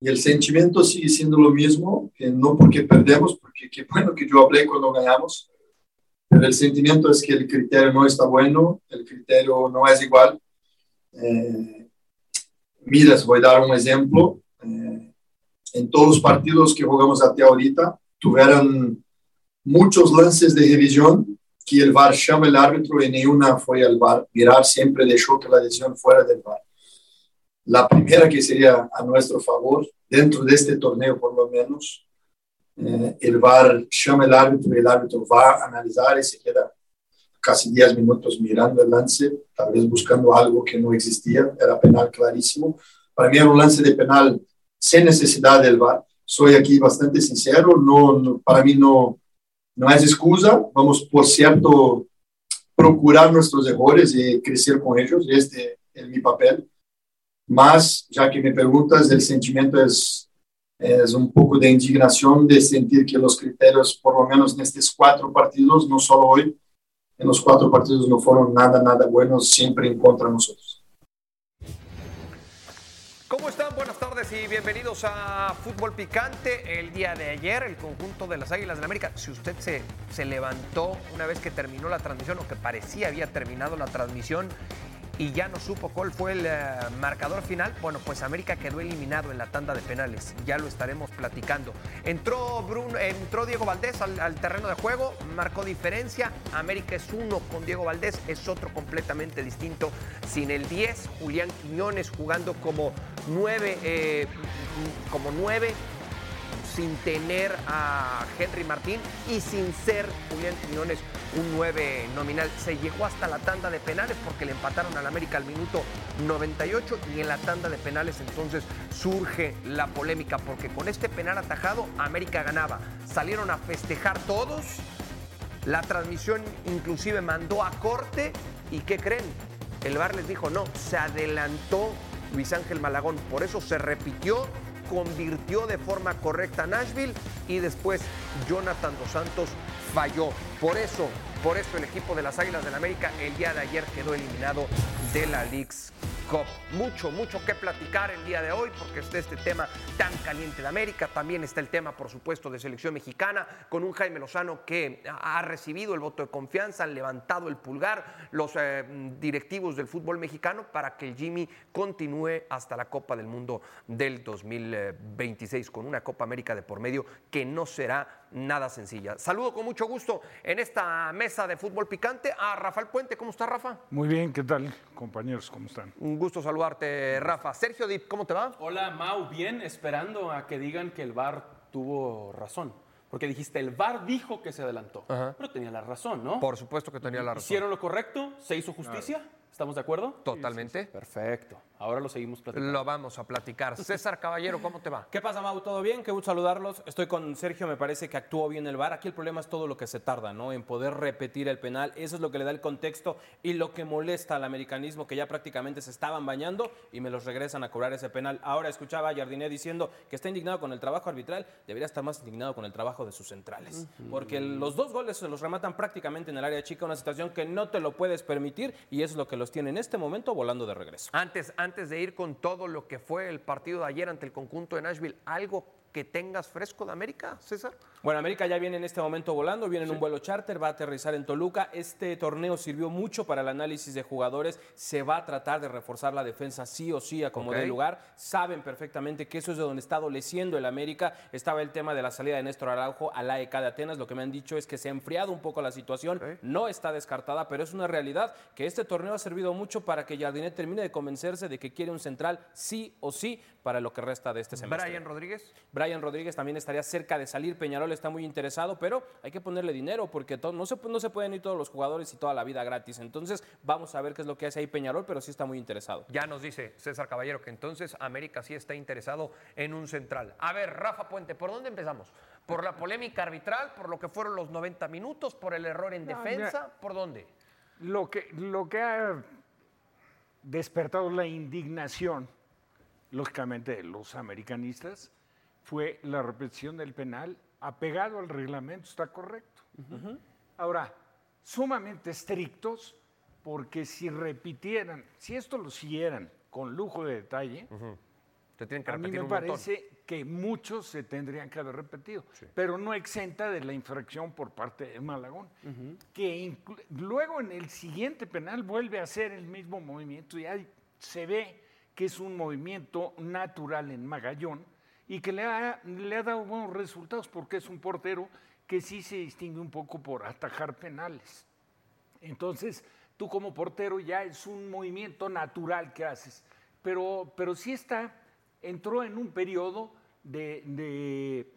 Y el sentimiento sigue siendo lo mismo, que no porque perdemos, porque qué bueno que yo hablé cuando ganamos, pero el sentimiento es que el criterio no está bueno, el criterio no es igual. Eh, voy a dar un ejemplo. Eh, en todos los partidos que jugamos hasta ahorita, tuvieron muchos lances de revisión que el VAR llama el árbitro y ni una fue al VAR. Mirar siempre dejó que la decisión fuera del VAR la primera que sería a nuestro favor, dentro de este torneo por lo menos, eh, el VAR llama el árbitro y el árbitro va a analizar y se queda casi 10 minutos mirando el lance, tal vez buscando algo que no existía, era penal clarísimo. Para mí era un lance de penal sin necesidad del VAR. Soy aquí bastante sincero, no, para mí no, no es excusa, vamos por cierto procurar nuestros errores y crecer con ellos, este es mi papel mas ya que me preguntas, el sentimiento es, es un poco de indignación de sentir que los criterios, por lo menos en estos cuatro partidos, no solo hoy, en los cuatro partidos no fueron nada, nada buenos, siempre en contra de nosotros. ¿Cómo están? Buenas tardes y bienvenidos a Fútbol Picante. El día de ayer, el conjunto de las Águilas del América, si usted se, se levantó una vez que terminó la transmisión o que parecía había terminado la transmisión y ya no supo cuál fue el eh, marcador final, bueno, pues América quedó eliminado en la tanda de penales. Ya lo estaremos platicando. Entró, Bruno, entró Diego Valdés al, terreno de juego, marcó diferencia. América es uno con Diego Valdés, es otro completamente distinto. Sin el 10, Julián Quiñones jugando como 9, eh, como 9 sin tener a Henry Martín y sin ser Julián Quiñones un 9 nominal. Se llegó hasta la tanda de penales porque le empataron al América al minuto 98 y en la tanda de penales entonces surge la polémica porque con este penal atajado América ganaba. Salieron a festejar todos. La transmisión inclusive mandó a corte y ¿qué creen? El VAR les dijo no, se adelantó Luis Ángel Malagón, por eso se repitió convirtió de forma correcta Nashville y después Jonathan Dos Santos falló. Por eso, por eso el equipo de las Águilas del la América el día de ayer quedó eliminado de la Leagues mucho, mucho que platicar el día de hoy porque está este tema tan caliente de América. También está el tema, por supuesto, de selección mexicana con un Jaime Lozano que ha recibido el voto de confianza, han levantado el pulgar los eh, directivos del fútbol mexicano para que el Jimmy continúe hasta la Copa del Mundo del 2026 con una Copa América de por medio que no será nada sencilla. Saludo con mucho gusto en esta mesa de fútbol picante a Rafael Puente. ¿Cómo está, Rafa? Muy bien, ¿qué tal, compañeros? ¿Cómo están? Un gusto saludarte, Rafa. Sergio Dip, ¿cómo te va? Hola, Mau. Bien, esperando a que digan que el VAR tuvo razón. Porque dijiste, el VAR dijo que se adelantó. Pero tenía la razón, ¿no? Por supuesto que tenía la razón. ¿Hicieron lo correcto? ¿Se hizo justicia? ¿Estamos de acuerdo? Totalmente. Perfecto. Ahora lo seguimos platicando. Lo vamos a platicar. César Caballero, ¿cómo te va? ¿Qué pasa, Mau? ¿Todo bien? Qué gusto saludarlos. Estoy con Sergio, me parece que actuó bien el VAR. Aquí el problema es todo lo que se tarda, ¿no? En poder repetir el penal. Eso es lo que le da el contexto y lo que molesta al americanismo, que ya prácticamente se estaban bañando y me los regresan a cobrar ese penal. Ahora escuchaba a Jardiné diciendo que está indignado con el trabajo arbitral. Debería estar más indignado con el trabajo de sus centrales. Porque los dos goles se los rematan prácticamente en el área chica, una situación que no te lo puedes permitir y es lo que los tiene en este momento volando de regreso. Antes, antes de ir con todo lo que fue el partido de ayer ante el conjunto de Nashville, algo que tengas fresco de América, César? Bueno, América ya viene en este momento volando, viene en un vuelo charter, va a aterrizar en Toluca. Este torneo sirvió mucho para el análisis de jugadores. Se va a tratar de reforzar la defensa sí o sí a como de lugar. Saben perfectamente que eso es de donde está adoleciendo el América. Estaba el tema de la salida de Néstor Araujo a la AEK de Atenas. Lo que me han dicho es que se ha enfriado un poco la situación. No está descartada, pero es una realidad que este torneo ha servido mucho para que Jardinet termine de convencerse de que quiere un central sí o sí para lo que resta de este semestre. Brian Rodríguez. Brian Brian Rodríguez también estaría cerca de salir. Peñarol está muy interesado, pero hay que ponerle dinero porque to- no, se, no se pueden ir todos los jugadores y toda la vida gratis. Entonces, vamos a ver qué es lo que hace ahí Peñarol, pero sí está muy interesado. Ya nos dice César Caballero que entonces América sí está interesado en un central. A ver, Rafa Puente, ¿por dónde empezamos? ¿Por la polémica arbitral? ¿Por lo que fueron los 90 minutos? ¿Por el error en No, defensa? ¿Por dónde? Lo que, lo que ha despertado la indignación, lógicamente, de los americanistas, fue la repetición del penal apegado al reglamento, está correcto. Ahora, sumamente estrictos, porque si repitieran, si esto lo siguieran con lujo de detalle, Te tienen que a mí me montón. parece que muchos se tendrían que haber repetido, pero no exenta de la infracción por parte de Malagón, que luego en el siguiente penal vuelve a hacer el mismo movimiento y ahí se ve que es un movimiento natural en Magallón y que le ha, le ha dado buenos resultados porque es un portero que sí se distingue un poco por atajar penales. Entonces, tú como portero ya es un movimiento natural que haces. Pero, pero sí está, entró en un periodo de, de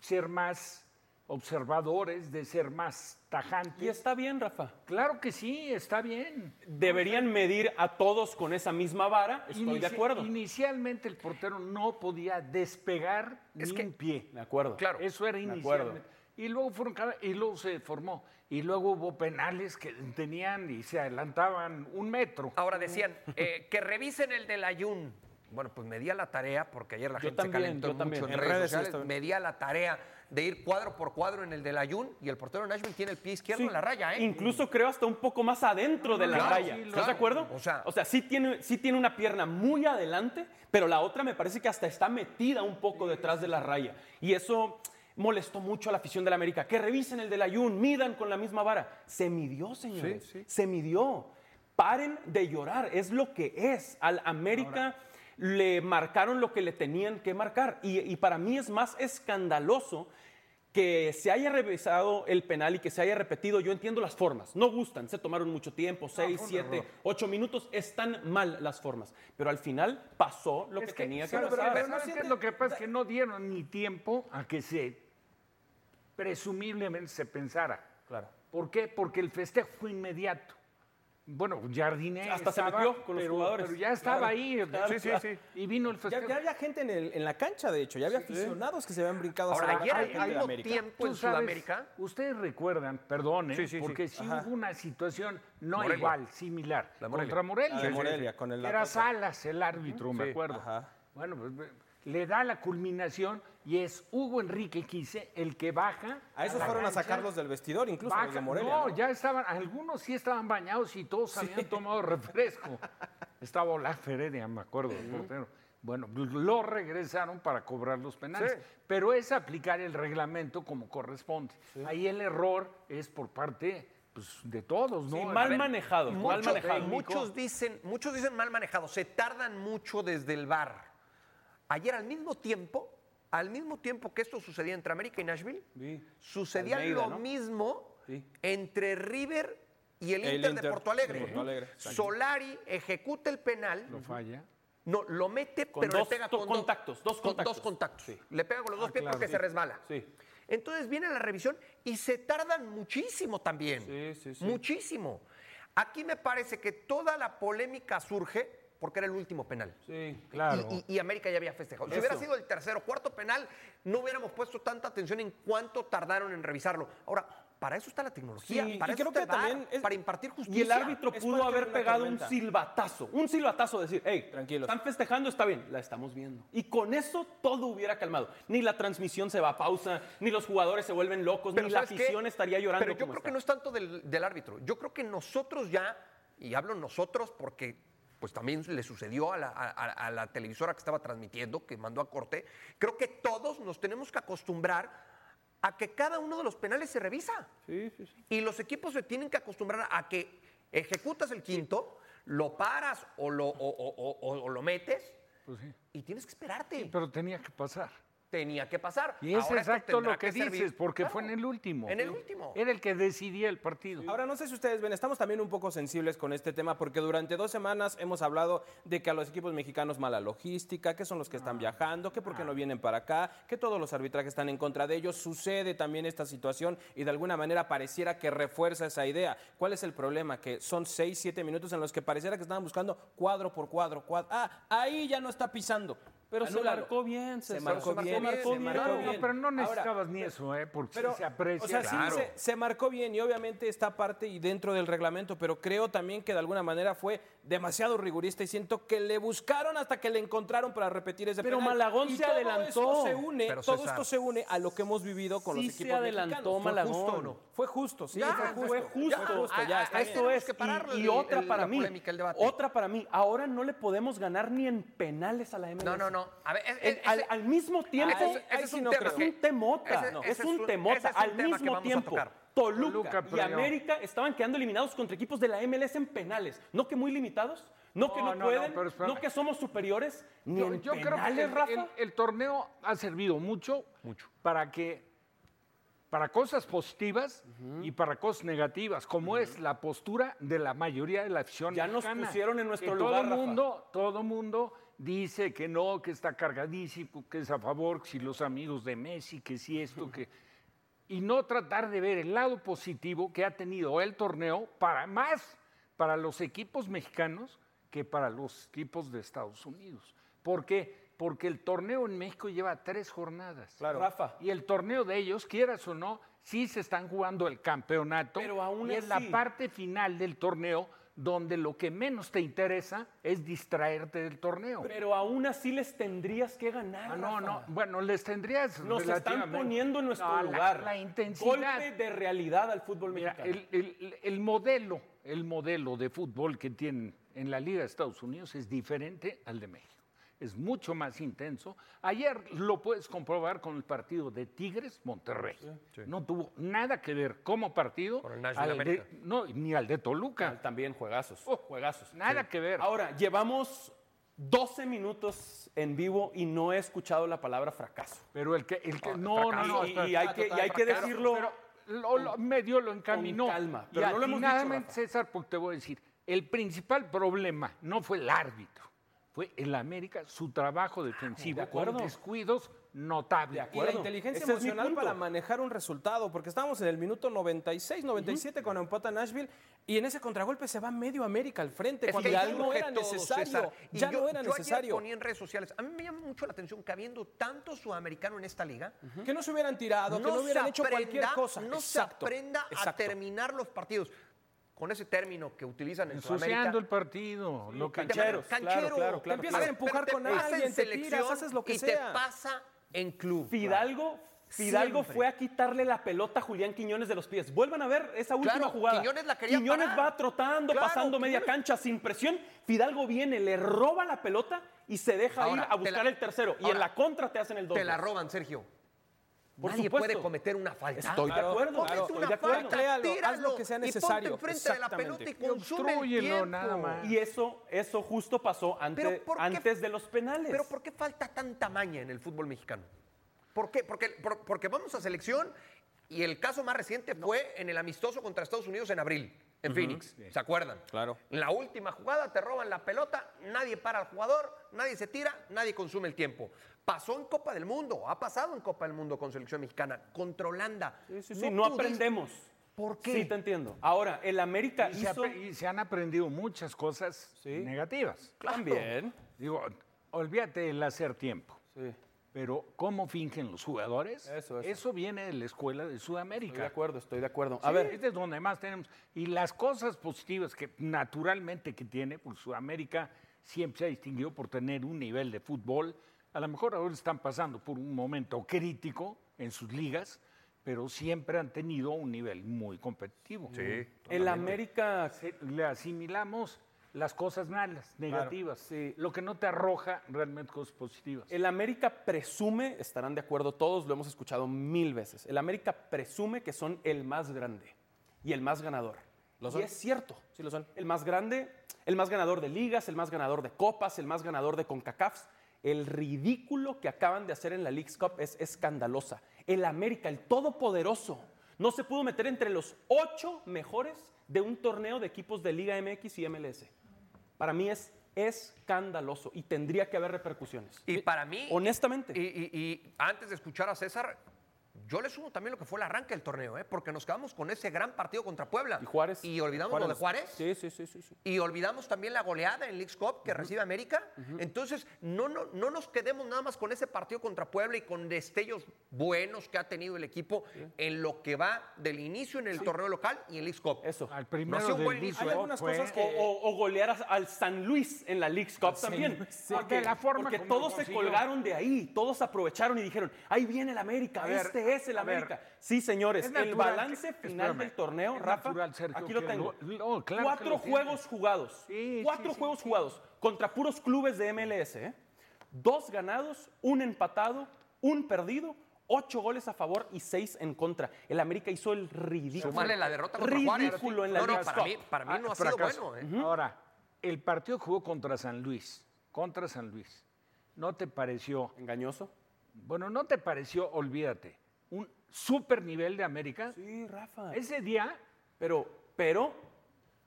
ser más observadores, de ser más tajantes. Y está bien, Rafa. Claro que sí, está bien. Deberían medir a todos con esa misma vara. Estoy de acuerdo. Inicialmente el portero no podía despegar Es ni que- un pie. De acuerdo. Claro. Eso era De acuerdo. inicialmente. Y luego fueron y luego se formó. Y luego hubo penales que tenían y se adelantaban un metro. Ahora decían eh, que revisen el del Ayun. Bueno, pues me di a la tarea, porque ayer la Yo gente también, se calentó mucho también. en, redes, sociales. Me di a la tarea de ir cuadro por cuadro en el del Ayun y el portero Nashville tiene el pie izquierdo Sí, en la raya, ¿eh? Incluso creo hasta un poco más adentro de la Claro, raya. sí, ¿Estás claro. de acuerdo? O sea- o sea sí, tiene, sí tiene una pierna muy adelante, pero la otra me parece que hasta está metida un poco detrás de la raya. Y eso molestó mucho a la afición de la América. Que revisen el del Ayun, midan con la misma vara. Se midió, señores. Se midió. Paren de llorar, es lo que es. Al América le marcaron lo que le tenían que marcar. Y, y para mí es más escandaloso que se haya revisado el penal y que se haya repetido, yo entiendo las formas, no gustan, se tomaron mucho tiempo, seis, fue un siete, error. ocho minutos, están mal las formas, pero al final pasó lo que, Es que, tenía que ¿sabes- pasar. pero ¿sabes qué es lo que pasa? Es que no dieron ni tiempo a que se presumiblemente se pensara. Claro. ¿Por qué? Porque el festejo fue inmediato. Bueno, Jardiné Hasta se metió con los pero, jugadores. pero ya estaba Claro, ahí. claro, Sí, sí, claro. sí. Y vino el Ya, festejo. ya había gente en, el- en la cancha, de hecho, ya había aficionados que se habían brincado Ahora, ayer de mismo América. tiempo en sabes, Sudamérica. Ustedes recuerdan, perdón, ¿eh? Sí, porque sí Ajá. hubo una situación no Morelia. igual, similar, La Morelia. contra Morelia. La de Morelia, con el Era. Salas el árbitro, me acuerdo. Ajá. Bueno, pues, le da la culminación y es Hugo Enrique Quise el que baja. A esos la fueron a sacarlos del vestidor, incluso los de baja- Morelia. No, ¿no? ya estaban, algunos sí estaban bañados y todos habían tomado refresco. Estaba Olaf Feredia, me acuerdo, el portero. Bueno, lo regresaron para cobrar los penales. Sí. Pero es aplicar el reglamento como corresponde. Ahí el error es por parte pues, de todos, ¿no? Sí, mal ver, manejado, mal Muchos, manejado. muchos dicen, muchos dicen mal manejado, se tardan mucho desde el bar. Ayer al mismo tiempo, al mismo tiempo que esto sucedía entre América y Nashville, Sí. sucedía Almeida, lo ¿no? mismo Sí. entre River y el, El Inter, de Porto Alegre. de Porto Alegre, exacto. Solari ejecuta el penal. Lo falla. No, lo mete, Con pero dos le pega con contactos, dos con contactos. dos contactos. Sí. Le pega con los dos pies claro, porque sí. se resbala. Sí. Entonces viene la revisión y se tardan muchísimo también. Sí, sí, sí. Muchísimo. Aquí me parece que toda la polémica surge porque era el último penal. Sí. Claro. Y, y- y América ya había festejado. Si hubiera sido el tercero o cuarto penal, no hubiéramos puesto tanta atención en cuánto tardaron en revisarlo. Ahora, para eso está la tecnología, Sí, para y eso creo está que el VAR, también es- para impartir justicia. Y el árbitro pudo haber pegado un silbatazo, un silbatazo, decir, hey, Tranquilos. están festejando, está bien, la estamos viendo. Y con eso todo hubiera calmado. Ni la transmisión se va a pausa, ni los jugadores se vuelven locos, Pero ni la afición estaría llorando. Pero yo como creo está. que no es tanto del, del árbitro. Yo creo que nosotros ya, y hablo nosotros porque pues también le sucedió a la, a- la televisora que estaba transmitiendo, que mandó a corte, creo que todos nos tenemos que acostumbrar a que cada uno de los penales se revisa. Sí, sí, sí. Y los equipos se tienen que acostumbrar a que ejecutas el quinto, lo paras o lo, o- o- o- o- o lo metes Pues y tienes que esperarte. Pero tenía que pasar. Tenía que pasar. Y es Ahora exacto lo que, dices, porque Claro, fue en el último. En el último. Era el que decidía el partido. Ahora, no sé si ustedes ven, estamos también un poco sensibles con este tema porque durante dos semanas hemos hablado de que a los equipos mexicanos mala logística, que son los que están viajando, que por qué no vienen para acá, que todos los arbitrajes están en contra de ellos. Sucede también esta situación y de alguna manera pareciera que refuerza esa idea. ¿Cuál es el problema? Que son seis, siete minutos en los que pareciera que estaban buscando cuadro por cuadro. cuadro. Ah, ahí ya no está pisando. Pero se marcó bien, Se marcó Se bien, marcó se bien. marcó No, bien. no, pero no Ahora, necesitabas ni eso, ¿eh? porque Pero, sí se aprecia. O sea, sí, claro. se, se marcó bien y obviamente está parte y dentro del reglamento, pero creo también que de alguna manera fue demasiado rigurista y siento que le buscaron hasta que le encontraron para repetir ese Pero penal. Malagón Y se todo adelantó. esto se une, Pero, todo César, esto se une a lo que hemos vivido con Sí los se equipos adelantó mexicanos. Malagón. justo o no? Fue justo, sí, Ya, fue justo. fue justo. Fue justo, A- ya a- está a bien. esto es. que parar y, otra el- para mí. polémica, el debate. Otra para mí. Ahora no le podemos ganar ni en penales a la MLS. No, no, no. A ver, es- El- es- al, mismo tiempo, ese- ese es, es un un, tema es que- un temota. ese- no, ese es un temota. ese es un al mismo tiempo. Toluca, Toluca y. América estaban quedando eliminados contra equipos de la MLS en penales. No que muy limitados, no, que No, no, no, no, pueden, no, que somos superiores, ni Yo, en yo creo que penales, el, Rafa. el- el torneo ha servido mucho, para que para cosas positivas y para cosas negativas, como es la postura de la mayoría de la afición Ya nos pusieron en nuestro Que lugar, Todo Rafa. mundo, todo mundo dice que no, que está cargadísimo, que es a favor, que si los amigos de Messi, que si esto, que y no tratar de ver el lado positivo que ha tenido el torneo para más para los equipos mexicanos que para los equipos de Estados Unidos. ¿Por qué? Porque el torneo en México lleva tres jornadas. Claro. Rafa. Y el torneo de ellos, quieras o no, sí se están jugando el campeonato. Pero aún y es la así- parte final del torneo donde lo que menos te interesa es distraerte del torneo. Pero aún así les tendrías que ganar. Ah, no, no, bueno, les tendrías Nos están poniendo en nuestro No, la- lugar. La, intensidad. Golpe de realidad al fútbol Mira, mexicano. el, el- el modelo, el modelo de fútbol que tienen en la Liga de Estados Unidos es diferente al de México. Es mucho más intenso. Ayer lo puedes comprobar con el partido de Tigres Monterrey. No tuvo nada que ver como partido Con el al de- no, ni al de Toluca. También juegazos. Oh, juegazos. nada que ver. Ahora, llevamos 12 minutos en vivo y no he escuchado la palabra fracaso. Pero el que, el que no, no, no, y, y hay que, y hay que fracaso. decirlo. Pero lo, lo- medio lo encaminó. con calma, Y pero no lo hemos dicho. César, porque te voy a decir, el principal problema no fue el árbitro, fue el América, su trabajo defensivo, de acuerdo. con descuidos notables. De Y la acuerdo. inteligencia Ese emocional para manejar un resultado, porque estábamos en el minuto 96, 97 con empata Nashville, y en ese contragolpe se va medio América al frente, Es cuando ya no era todo, necesario. César. Y Ya yo- no era yo ayer necesario. ponía en redes sociales. A mí me llama mucho la atención que habiendo tanto sudamericano en esta liga, Que no se hubieran tirado, que no se hubieran hecho cualquier cosa. No Exacto, se aprenda a terminar los partidos. Con ese término que utilizan en Ensuciando Sudamérica. el partido. lo que cancheros. Canchero. Claro, claro, Te claro. empiezas a empujar con alguien, te tiras, haces lo que y sea. te pasa en club. Fidalgo, Fidalgo Siempre. fue a quitarle la pelota a Julián Quiñones de los pies. Vuelvan a ver esa última Claro, jugada. Quiñones la quería Quiñones parar. va trotando, Claro, pasando media cancha sin presión. Fidalgo viene, le roba la pelota y se deja Ahora, ir a te buscar la- el tercero. y en la contra te hacen el 2 Te la roban, Sergio. Por Nadie supuesto. puede cometer una falta. Estoy de acuerdo. Comete claro, una de acuerdo. falta, Créalo, haz lo que sea y ponte necesario. enfrente de la pelota y tiempo. nada más. Y eso, eso justo pasó ante- Pero ¿por qué- antes de los penales. Pero ¿por qué falta tanta maña en el fútbol mexicano? ¿Por qué? Porque, por- porque vamos a selección y el caso más reciente fue en el amistoso contra Estados Unidos en abril, en Phoenix. ¿Se acuerdan? Claro. En la última jugada te roban la pelota, nadie para al jugador, nadie se tira, nadie consume el tiempo. Pasó en Copa del Mundo, ha pasado en Copa del Mundo con selección mexicana, contra Holanda. Sí, sí, sí, no, pudiste- aprendemos. ¿Por qué? Sí, te entiendo. Ahora, el América Y se, hizo... y se han aprendido muchas cosas Sí. negativas. También. Digo, olvídate del hacer tiempo. Sí. Pero cómo fingen los jugadores, Eso, eso. viene de la escuela de Sudamérica. Estoy de acuerdo, estoy de acuerdo. A Sí, ver, este es donde más tenemos. Y las cosas positivas que naturalmente que tiene, pues Sudamérica siempre se ha distinguido por tener un nivel de fútbol. A lo mejor ahora están pasando por un momento crítico en sus ligas, pero siempre han tenido un nivel muy competitivo. Sí. el América... Le asimilamos las cosas malas, negativas, sí. lo que no te arroja realmente cosas positivas. El América presume, estarán de acuerdo todos, lo hemos escuchado mil veces, el América presume que son el más grande y el más ganador. ¿Lo y son? es cierto. Sí lo son. El más grande, el más ganador de ligas, el más ganador de copas, el más ganador de CONCACAFs. El ridículo que acaban de hacer en la League's Cup es escandalosa. El América, el todopoderoso, no se pudo meter entre los ocho mejores de un torneo de equipos de Liga MX y MLS. Para mí es escandaloso y tendría que haber repercusiones. Y para mí. Honestamente. Y, y- y antes de escuchar a César, yo le sumo también lo que fue el arranque del torneo, ¿eh? porque nos quedamos con ese gran partido contra Puebla. ¿Y Juárez? Y olvidamos lo de Juárez. Sí, sí, sí, sí. sí. Y olvidamos también la goleada en League's Cup que recibe América. Entonces, no, no, no nos quedemos nada más con ese partido contra Puebla y con destellos buenos que ha tenido el equipo en lo que va del inicio en el torneo local y en League's Cup. Eso. Al No ha primero sido un del buen League inicio, Hay ¿eh? algunas fue- cosas que, o, o golear a- al San Luis en la League's Cup también. Porque, De la forma porque todos se consiguió. colgaron de ahí, todos aprovecharon y dijeron, ahí viene el América, A ver, este es el ver. América. sí, señores, Es el natural balance que- final espérame, del torneo, Rafa, natural, Sergio, aquí lo tengo. lo- no, claro que Cuatro lo juegos jugados, Sí, cuatro sí, juegos sí. jugados contra puros clubes de MLS, ¿eh? Dos ganados, un empatado, un perdido, ocho goles a favor y seis en contra. El América hizo el ridículo. Súmale la derrota contra Juárez. Ridículo en la No, no, para mí, para mí no Ah, ha sido bueno. ¿eh? Ahora, el partido jugó contra San Luis. Contra San Luis. ¿No te pareció? ¿Engañoso? Bueno, ¿no te pareció, olvídate, un super nivel de América? Sí, Rafa. Ese día. Pero, pero,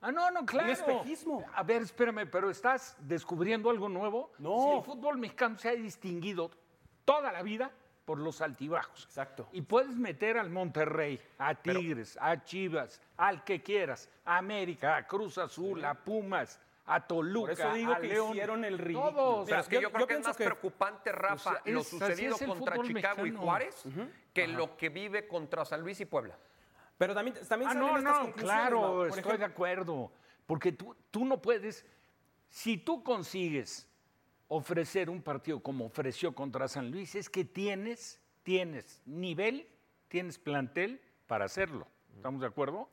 Ah, no, no, claro. espejismo. A ver, espérame, pero ¿estás descubriendo algo nuevo? No. Si el fútbol mexicano se ha distinguido toda la vida por los altibajos. Exacto. Y puedes meter al Monterrey, a Tigres, a Chivas, al que quieras, a América, a Cruz Azul, a Pumas, a Toluca, Por eso digo a que León. hicieron el ridículo. Todos. Pero es que yo- yo, creo yo que es más que- preocupante, Rafa, O sea, lo es- sucedido contra Chicago y. Juárez que lo que vive contra San Luis y Puebla. Pero también, también Ah, salen no, estas no, conclusiones, claro, estoy ejemplo, de acuerdo. Porque tú, tú no puedes, si tú consigues ofrecer un partido como ofreció contra San Luis, es que tienes, tienes nivel, tienes plantel para hacerlo. ¿Estamos de acuerdo?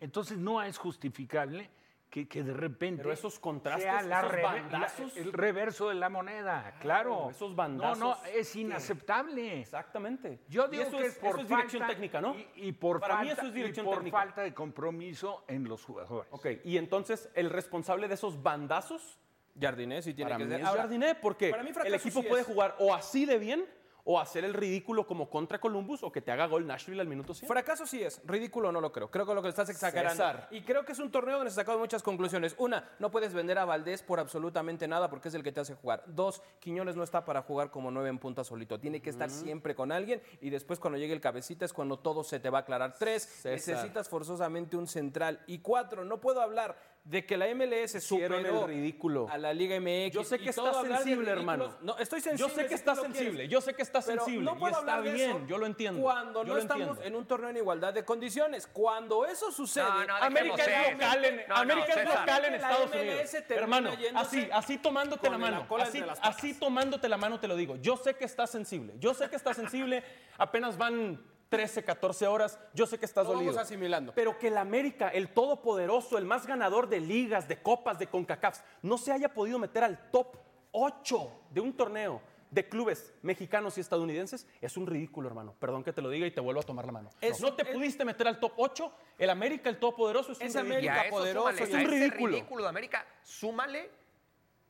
Entonces no es justificable que, que de repente Pero esos contrastes, sea la esos bandazos. la- el reverso de la moneda, claro. esos No, bandazos no, es que- inaceptable. Exactamente. Yo digo eso que es por eso es dirección falta técnica, ¿no? Y, y por Para falta, mí eso es dirección y por técnica. falta de compromiso en los jugadores. Ok, y entonces el responsable de esos bandazos Jardiné sí tiene para que ser. es Jardiné, porque para mí el equipo sí puede es. jugar o así de bien o hacer el ridículo como contra Columbus o que te haga gol Nashville al minuto 100. Fracaso sí es, ridículo no lo creo. Creo que lo que estás exagerando. César. Y creo que es un torneo donde se sacado muchas conclusiones. Una, no puedes vender a Valdés por absolutamente nada porque es el que te hace jugar. Dos, Quiñones no está para jugar como nueve en punta solito. Tiene que estar siempre con alguien y después cuando llegue el cabecita es cuando todo se te va a aclarar. Tres, César. necesitas forzosamente un central. Y cuatro, no puedo hablar de que la MLS Hicieron superó el ridículo. a la Liga MX. Yo sé que de sensible, hermano. No, estoy sensible. Yo sé que si lo sensible, quieres. yo sé que estás Pero sensible, no y puedo está hablar de bien, eso yo lo entiendo, Cuando yo no estamos entiendo. en un torneo en igualdad de condiciones. Cuando eso sucede, No, no, América es local en, No, no, América es local en Estados Unidos. Hermano, así, así tomándote la con la mano, así, así tomándote la mano te lo digo. Yo sé que estás sensible, yo sé que estás sensible, apenas van 13, 14 horas, yo sé que estás Lo vamos dolido. asimilando. Pero que el América, el todopoderoso, el más ganador de ligas, de copas, de CONCACAF, no se haya podido meter al top 8 de un torneo de clubes mexicanos y estadounidenses, es un ridículo, hermano. Perdón que te lo diga y te vuelvo a tomar la mano. Es- no te es- pudiste meter al top 8, el América, el todopoderoso, es un Es. Y América poderoso, súmale, es un ridículo. ridículo de América, súmale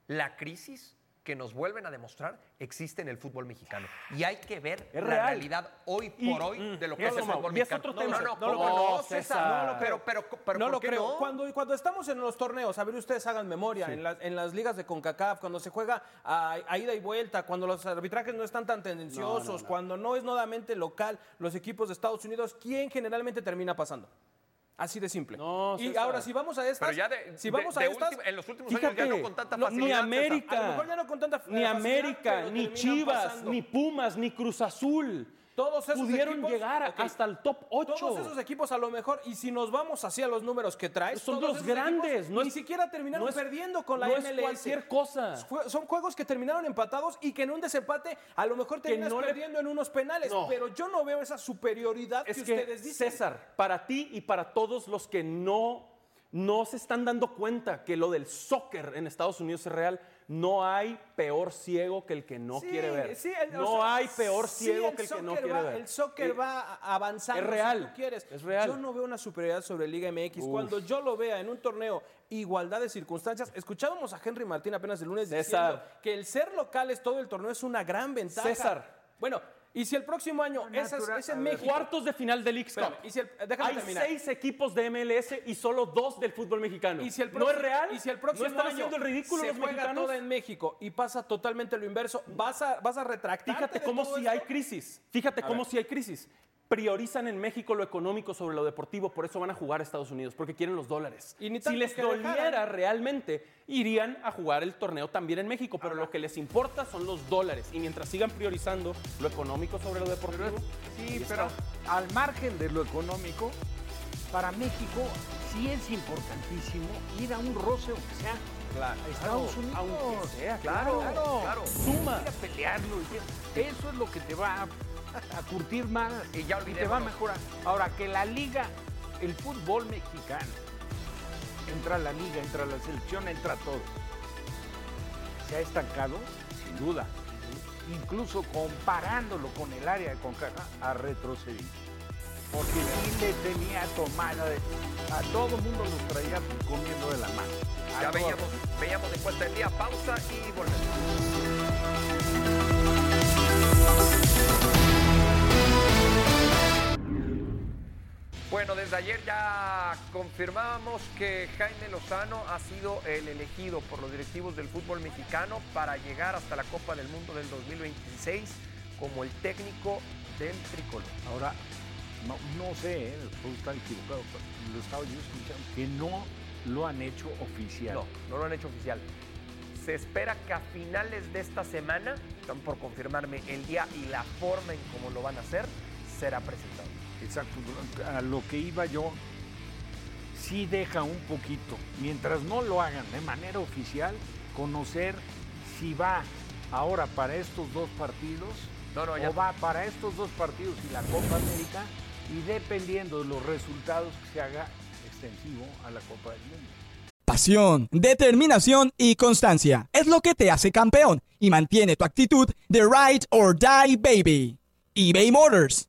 la crisis que nos vuelven a demostrar existe en el fútbol mexicano. Y hay que ver Es la real. realidad hoy Y- por hoy de lo que es el fútbol mexicano. otro No, tema. no, no, No lo ¿cómo creo. no, No, César? No lo creo, pero, pero no ¿por lo qué creo. no? Cuando, cuando estamos en los torneos, a ver, ustedes hagan memoria, en, las, en las ligas de CONCACAF, cuando se juega a, a ida y vuelta, cuando los arbitrajes no están tan tendenciosos, cuando no es nuevamente local los equipos de Estados Unidos, ¿quién generalmente termina pasando? Así de simple. No, y César. ahora, si vamos a estas. Pero ya de- si vamos de- a estas. en los últimos años ya Fíjate, no con tanta no, ni facilidad. América, A lo mejor ya no con tanta ni facilidad, América, ni Chivas, pasando. ni Pumas, ni Cruz Azul. Todos esos pudieron equipos, llegar hasta el top 8. Todos esos equipos a lo mejor, y si nos vamos hacia los números que traes, Son los grandes, equipos no ni es- siquiera terminaron no es- perdiendo con la no es cualquier cosa. Son juegos que terminaron empatados y que en un desempate a lo mejor terminas no le- perdiendo en unos penales, pero yo no veo esa superioridad es que que, ustedes dicen. César, para ti y para todos los que no no se están dando cuenta que lo del soccer en Estados Unidos es real. No hay peor ciego que el que no Sí, quiere ver. sí, el- o no sea, hay peor ciego que el que no quiere ver. El soccer Eh, va avanzando. es real, Si tú quieres. es real. Yo no veo una superioridad sobre Liga MX. Cuando yo lo vea en un torneo, igualdad de circunstancias. Escuchábamos a Henry Martín apenas el lunes César. diciendo que el ser locales todo el torneo es una gran ventaja. César. Bueno, y si el próximo año es, es en a. México. Cuartos de final del League Cup. Y si el- déjame Hay terminar. seis equipos de MLS y solo dos del fútbol mexicano. Y si el ¿No próximo- es real? Y si el próximo ¿No están haciendo el ridículo se los juega mexicanos? toda en México y pasa totalmente lo inverso, vas a, vas a retractarte Fíjate cómo si esto? hay crisis. Fíjate cómo ver. si hay crisis. Priorizan en México lo económico sobre lo deportivo, por eso van a jugar a Estados Unidos, porque quieren los dólares. Y si les doliera dejaran. realmente, irían a jugar el torneo también en México, pero lo que les importa son los dólares. Y mientras sigan priorizando lo económico sobre lo deportivo, Sí, pero está. al margen de lo económico, para México sí es importantísimo ir a un roce, aunque sea a Estados Unidos. aunque sea, Claro, Claro. claro. Suma. Ir a pelearlo. Eso es lo que te va a, a curtir más Y ya te va a mejorar. Ahora, que la liga, el fútbol mexicano, entra la liga, entra la selección, entra todo. Se ha estancado, sin duda. Incluso comparándolo con el área de CONCACAF, ha retrocedido. Porque sí le tenía tomada de... A todo mundo los traía comiendo de la mano. A Ya veíamos, veíamos encuesta del día, pausa y volvemos. Bueno, desde ayer ya confirmábamos que Jaime Lozano ha sido el elegido por los directivos del fútbol mexicano para llegar hasta la Copa del Mundo del 2026 como el técnico del tricolor. Ahora, no, no sé, ¿eh? puedo estar equivocado, pero lo estaba yo escuchando, que no lo han hecho oficial. No, no lo han hecho oficial. Se espera que a finales de esta semana, están por confirmarme el día y la forma en cómo lo van a hacer, será presentado. Exacto, a lo que iba yo, sí deja un poquito, mientras no lo hagan de manera oficial, conocer si va ahora para estos dos partidos No, no, ya. o va para estos dos partidos y la Copa América y dependiendo de los resultados que se haga extensivo a la Copa del Mundo. Pasión, determinación y constancia es lo que te hace campeón y mantiene tu actitud de ride or die baby. eBay Motors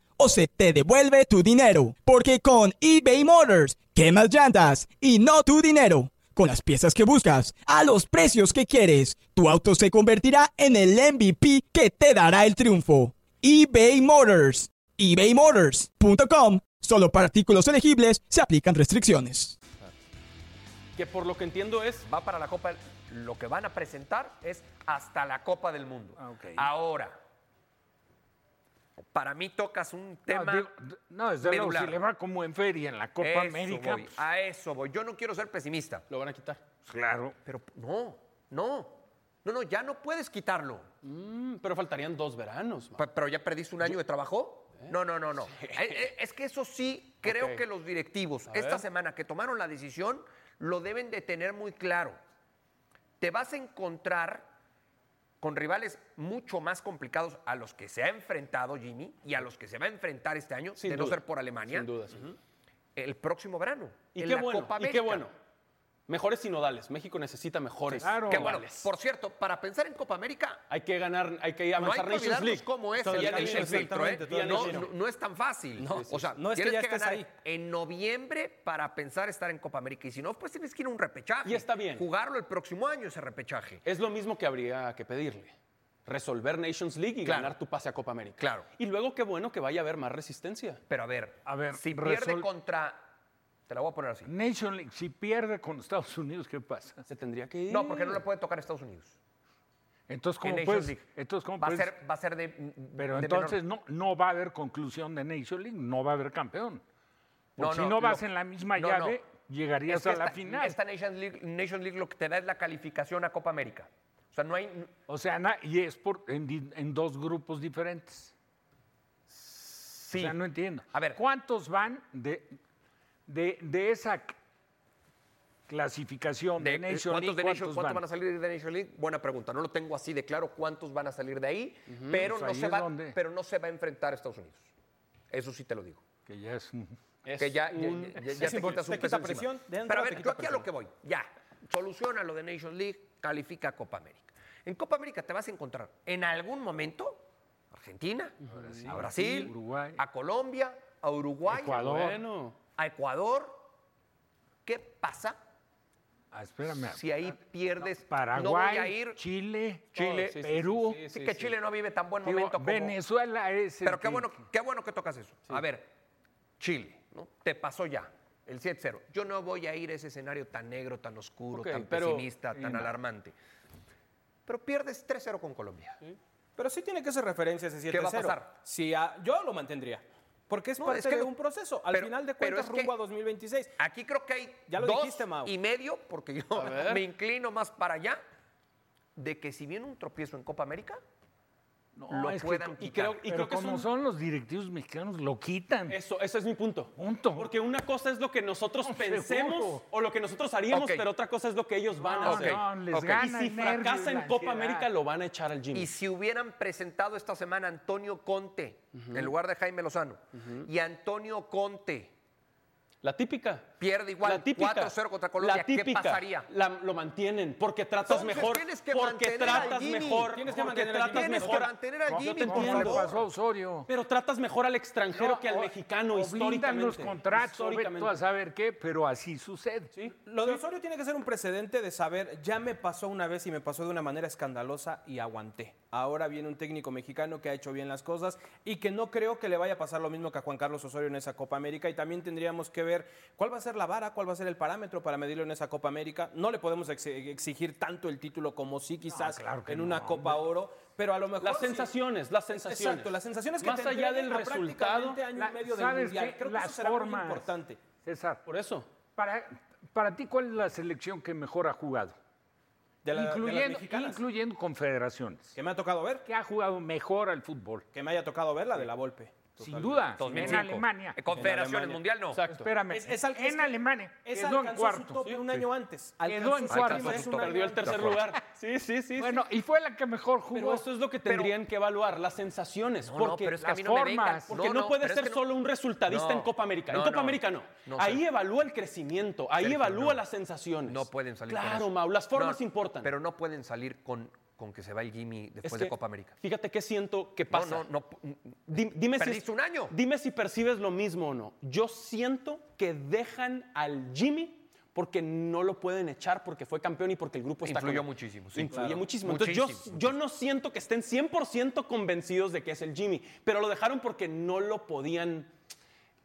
o se te devuelve tu dinero. Porque con eBay Motors, quemas llantas y no tu dinero. Con las piezas que buscas, a los precios que quieres, tu auto se convertirá en el MVP que te dará el triunfo. eBay Motors. ebaymotors.com. Solo para artículos elegibles se aplican restricciones. Que por lo que entiendo es Va para la Copa. Lo que van a presentar es hasta la Copa del Mundo. Ah. Ahora, para mí tocas un tema. no, digo, no, desde luego, medular. si le va como en feria en la Copa Eso América, voy, pues, a eso voy. Yo no quiero ser pesimista, lo van a quitar. claro. pero no, no, no, no, ya no puedes quitarlo. Mm, pero faltarían dos veranos. Pero ya perdiste un año de trabajo. No, no, no, no. Eh, eh, Es que eso sí, creo que los directivos esta ver. semana que tomaron la decisión lo deben de tener muy claro. Te vas a encontrar con rivales mucho más complicados a los que se ha enfrentado Jimmy y a los que se va a enfrentar este año, Sin de no ser por Alemania, Sin duda. sí. el próximo verano. Y en qué la bueno, Copa y qué bueno. Mejores sinodales. México necesita mejores claro. Qué bueno. Por cierto, para pensar en Copa América, Hay que ganar, hay que no hay avanzar que Nations League. cómo es el el League, ¿eh? No, no- no es tan fácil. No, o sea, no es que tienes ya que, ganar ahí. en noviembre para pensar estar en Copa América. Y si no, pues tienes que ir a un repechaje. Y está bien. Jugarlo el próximo año ese repechaje. Es lo mismo que habría que pedirle. Resolver Nations League y Claro. ganar tu pase a Copa América. Claro. Y luego qué bueno que vaya a haber más resistencia. Pero a ver, A ver, si pierde contra. Te la voy a poner así. Nation League, si pierde con Estados Unidos, ¿qué pasa? Se tendría que ir. No, porque no le puede tocar a Estados Unidos. Entonces, En ¿cómo Nations puedes? League. Entonces, ¿cómo va, a ser, va a ser de. Pero de entonces menor- no, no va a haber conclusión de Nation League, no va a haber campeón. No, Porque si no, no vas lo- en la misma no, llave, llegarías Es que a la esta- final. Esta Nations League, Nations League lo que te da es la calificación a Copa América. O sea, no hay. O sea, na- y es por, en, en dos grupos diferentes. Sí. O sea, no entiendo. A ver. ¿Cuántos van de, de, de esa clasificación de, de- Nation ¿Cuántos, League? de Nation- ¿Cuántos cuántos van? van a salir de Nation League? Buena pregunta. No lo tengo así de claro cuántos van a salir de ahí, pero, Pues no ahí se va, donde- pero no se va a enfrentar a Estados Unidos. Eso sí te lo digo. Que ya es un- que ya, ya- un- ya- te quitas un peso quita presión, Pero a ver, yo aquí a lo que voy. Ya, soluciona lo de Nations League, califica a Copa América. En Copa América te vas a encontrar en algún momento Argentina, a Brasil, Uruguay. a Colombia, a Uruguay, Ecuador. Bueno. A Ecuador. ¿Qué pasa Ah, espérame. si ahí pierdes? Paraguay, no voy a ir. Chile, Chile, sí, sí, Perú. sí, Sí, que Chile no vive tan buen Digo, momento como. Venezuela es Pero qué que- bueno, qué bueno que tocas eso. A ver, Chile, ¿no? Te pasó ya. El 7-0. Yo no voy a ir a ese escenario tan negro, tan oscuro, tan pero- pesimista, tan alarmante. Pero pierdes 3-0 con Colombia. Pero sí tiene que ser referencia ese 7-0. ¿Qué va a pasar? Si a- yo lo mantendría. Porque es No, parte es que de un proceso. Al pero- final de pero cuentas, rumbo a 2026. Aquí creo que hay Ya lo dos dijiste, Mau. y medio, porque yo me inclino más para allá, de que si viene un tropiezo en Copa América, No, lo es que puedan quitar. y creo- y pero creo que como son- son los directivos mexicanos, lo quitan. Eso, ese es mi punto. Punto. Porque una cosa es lo que nosotros No, pensemos seguro. o lo que nosotros haríamos, pero otra cosa es lo que ellos van a hacer. no, les Ok. Y gana si y fracasa en Copa ansiedad. América, lo van a echar al Jimmy. Y si hubieran presentado esta semana a Antonio Conte en lugar de Jaime Lozano, y Antonio Conte La típica. pierde igual La típica. 4-0 contra Colombia, La ¿qué típica. pasaría? La- lo mantienen porque tratas Entonces mejor. tienes que porque tratas Jimmy. mejor. Tienes que porque mantener tratas. Tienes que mejor. mantener al Yo Jimmy, te entiendo. pasó a Osorio. Pero tratas mejor al extranjero que al o- mexicano o históricamente. los contratos, históricamente. a saber qué, pero así sucede. Sí. Lo de Osorio tiene que ser un precedente de saber, ya me pasó una vez y me pasó de una manera escandalosa y aguanté. Ahora viene un técnico mexicano que ha hecho bien las cosas y que no creo que le vaya a pasar lo mismo que a Juan Carlos Osorio en esa Copa América y también tendríamos que ver cuál va a ser la vara, cuál va a ser el parámetro para medirlo en esa Copa América. No le podemos ex- exigir tanto el título como sí quizás claro que en no, una Copa Oro, pero a lo mejor... Las sí- sensaciones, las sensaciones. Exacto, las sensaciones que Más allá del a resultado. año y La- medio del ¿sabes Mundial. qué? Creo que eso será muy formas, importante. César, Por eso. para, para ti, ¿cuál es la selección que mejor ha jugado? De, la- de las incluyendo, incluyendo confederaciones. que me ha tocado ver, que ha jugado mejor al fútbol? que me haya tocado ver la de la Volpe. Sin duda, 2005. en Alemania. En Confederaciones Alemania. Mundial no. Exacto. Espérame, Es- es al- en es que- Alemania Esa quedó en cuarto. su tope un Sí. año antes. Quedó en cuarto. Perdió el tercer lugar. Sí, sí, sí. Bueno, y fue la que mejor jugó. Pero eso es lo que Pero- tendrían que evaluar, las sensaciones. No, no, porque pero es que las no formas, Porque no, no, puede es ser solo un resultadista No, en Copa América. no, en Copa no, América no. no, ahí evalúa el crecimiento, ahí evalúa las sensaciones. No pueden salir con Claro. Mau, las formas importan. Pero no pueden salir con, con que se va el Jimmy Es después que, de Copa América. Fíjate qué siento que No, pasa. no, no. Di- dime Perdiste si, un año. Dime si percibes lo mismo o no. Yo siento que dejan al Jimmy porque no lo pueden echar porque fue campeón y porque el grupo está Influyó con- muchísimo, sí. Influye Claro. muchísimo. Entonces yo, Muchísimo, yo no siento que estén 100% convencidos de que es el Jimmy, pero lo dejaron porque no lo podían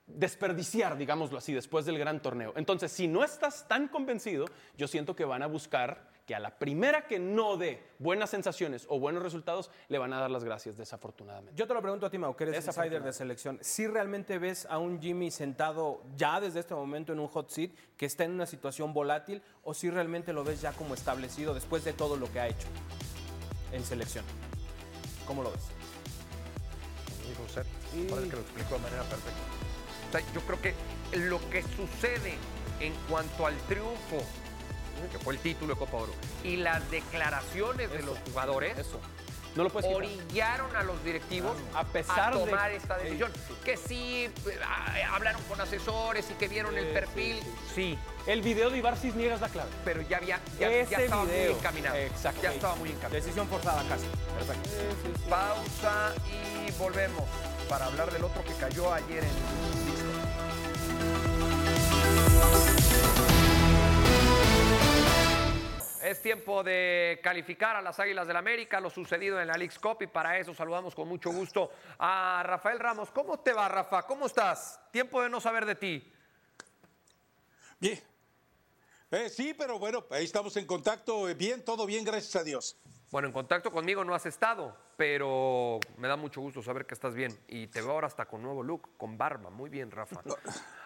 desperdiciar, digámoslo así, después del gran torneo. Entonces, si no estás tan convencido, yo siento que van a buscar que a la primera que no dé buenas sensaciones o buenos resultados, le van a dar las gracias, desafortunadamente. Yo te lo pregunto a ti, Mau, que eres insider de selección. ¿Si realmente ves a un Jimmy sentado ya desde este momento en un hot seat, que está en una situación volátil, o si realmente lo ves ya como establecido después de todo lo que ha hecho en selección? ¿Cómo lo ves? Dijo Ser. Parece que lo explicó de manera perfecta. O sea, yo creo que lo que sucede en cuanto al triunfo, que fue el título de Copa Oro, y las declaraciones de los jugadores, Eso. No lo puedes quitar. orillaron a los directivos A pesar a de- tomar esta decisión. sí. Que sí, eh, hablaron con asesores y que vieron el perfil, sí, El video de Ibar Cisniegas da clave. pero ya, había, ya, estaba video. muy encaminado. Exacto. Ya estaba muy encaminado. Decisión forzada casi. Perfecto. Pausa y volvemos para hablar del otro que cayó ayer en Listo. Es tiempo de calificar a las Águilas del América, lo sucedido en la League's Cup y para eso saludamos con mucho gusto a Rafael Ramos. ¿Cómo te va, Rafa? ¿Cómo estás? Tiempo de no saber de ti. Bien. Eh, sí, pero bueno, ahí estamos en contacto. Bien, todo bien, gracias a Dios. Bueno, en contacto conmigo no has estado, pero me da mucho gusto saber que estás bien. Y te veo ahora hasta con nuevo look, con barba. Muy bien, Rafa.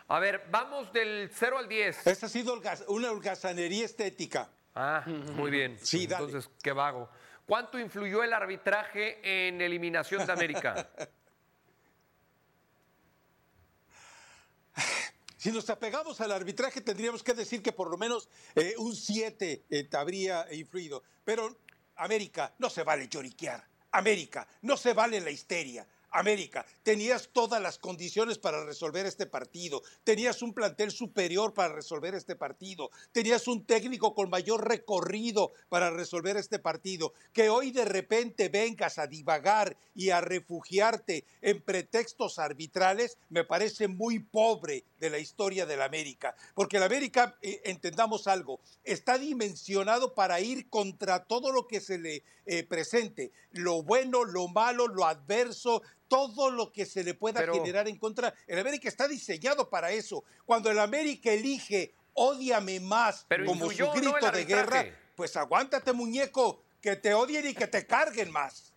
A ver, vamos del 0 al 10. Esta ha sido una holgazanería estética. Ah, muy bien. Sí, dale. Entonces, qué vago. ¿Cuánto influyó el arbitraje en eliminación de América? Si nos apegamos al arbitraje, tendríamos que decir que por lo menos eh, un 7 eh, habría influido. Pero América, no se vale lloriquear. América, no se vale la histeria. América, tenías todas las condiciones para resolver este partido, tenías un plantel superior para resolver este partido, tenías un técnico con mayor recorrido para resolver este partido. Que hoy de repente vengas a divagar y a refugiarte en pretextos arbitrales me parece muy pobre de la historia del América. Porque el América, eh, entendamos algo, está dimensionado para ir contra todo lo que se le eh, presente, lo bueno, lo malo, lo adverso, todo lo que se le pueda Pero- generar en contra. El América está diseñado para eso. Cuando el América elige ódiame más Pero como su influyó, ¿no, grito de guerra, pues aguántate muñeco, que te odien y que te carguen más.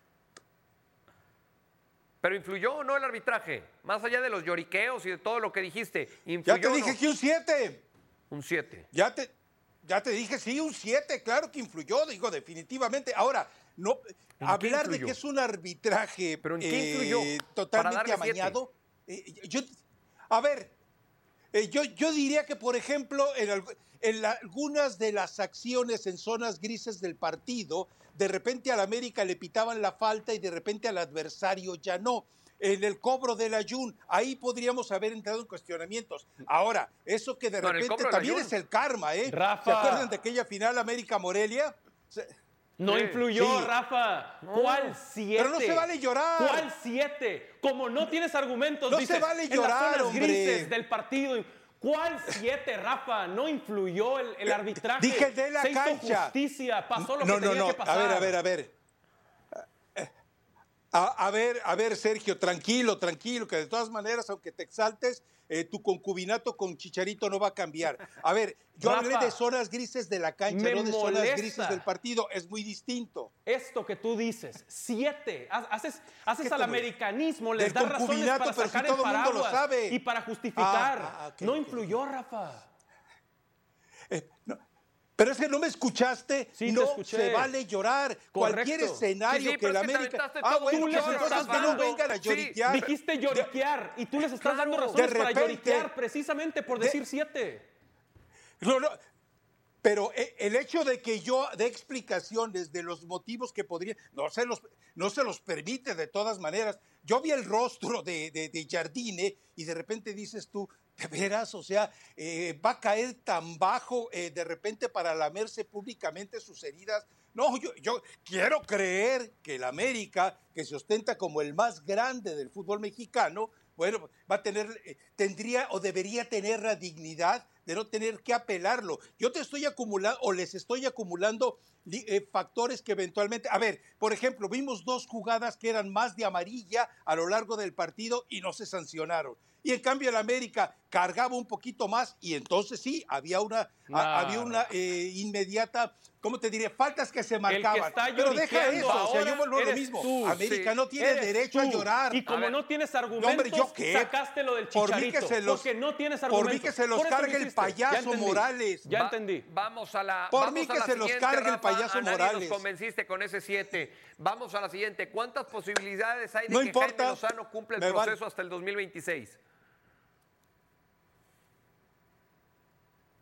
¿Pero influyó o no el arbitraje? Más allá de los lloriqueos y de todo lo que dijiste. Ya ¿Influyó te dije no? que un 7. Un 7. Ya te, ya te dije, sí, un 7, claro que influyó, digo, definitivamente. Ahora, no hablar de que es un arbitraje ¿Pero en qué eh, totalmente amañado. eh, yo, a ver, eh, yo, yo diría que, por ejemplo, en, algu- en la- algunas de las acciones en zonas grises del partido, de repente al América le pitaban la falta y de repente al adversario ya no. En el cobro del ayun, ahí podríamos haber entrado en cuestionamientos. Ahora, eso que de No, repente también es el karma, ¿eh? Rafa. ¿Se acuerdan de aquella final América-Morelia? No Sí. influyó, Sí. Rafa. ¿Cuál siete? Pero no se vale llorar. ¿Cuál siete? Como no tienes argumentos, No se vale en llorar, las zonas hombre. grises del partido. ¿Cuál siete, Rafa? No influyó el, el arbitraje. Dije de la Se hizo cancha. justicia, pasó lo no, que no, tenía no. que pasar. A ver, a ver, a ver. A, a ver, a ver, Sergio, tranquilo, tranquilo, que de todas maneras, aunque te exaltes, eh, tu concubinato con Chicharito no va a cambiar. A ver, yo Rafa, hablé de zonas grises de la cancha, no de zonas molesta. grises del partido. Es muy distinto. Esto que tú dices, siete. Ha- Haces, haces ¿Qué al americanismo, les das razones para pero si sacar el todo el mundo lo paraguas sabe. y para justificar. Ah, ah, no influyó, Rafa. Eh, no, Pero es que no me escuchaste. Sí, no se vale llorar. Cualquier escenario Sí, sí, que la América. Ah, bueno, un pues choro, entonces que no vengan a lloriquear. Dijiste lloriquear y tú les estás dando razones para lloriquear precisamente por de- decir siete. No, no, Pero eh, el hecho de que yo dé explicaciones de los motivos que podría, no se los, no se los permite de todas maneras. Yo vi el rostro de, de, Jardine y de repente dices tú, de veras, o sea, eh, va a caer tan bajo eh, de repente para lamerse públicamente sus heridas. No, yo, yo quiero creer que el América, que se ostenta como el más grande del fútbol mexicano, bueno, va a tener, eh, tendría o debería tener la dignidad de no tener que apelarlo. Yo te estoy acumulando o les estoy acumulando eh, factores que eventualmente, a ver, por ejemplo, vimos dos jugadas que eran más de amarilla a lo largo del partido y no se sancionaron. Y en cambio el América cargaba un poquito más y entonces sí, había una, a- había una eh, inmediata, ¿cómo te diré? Faltas que se marcaban. está Pero deja eso, o sea, yo vuelvo a lo mismo. tú, América sí. no tiene Eres derecho a llorar. Y como ver. no tienes No, argumentos, hombre, ¿yo qué? sacaste lo del Por mí chicharito. que se los- porque no tienes por argumentos. mí que se los Por cargue el. Ya payaso. Morales. Ya Va- entendí. Vamos a la. Por vamos mí a que la se los cargue el payaso A nadie Morales. Nos convenciste con ese 7. Vamos a la siguiente. ¿Cuántas posibilidades hay de No que importa. Jaime Lozano cumpla el Me van- proceso hasta el 2026?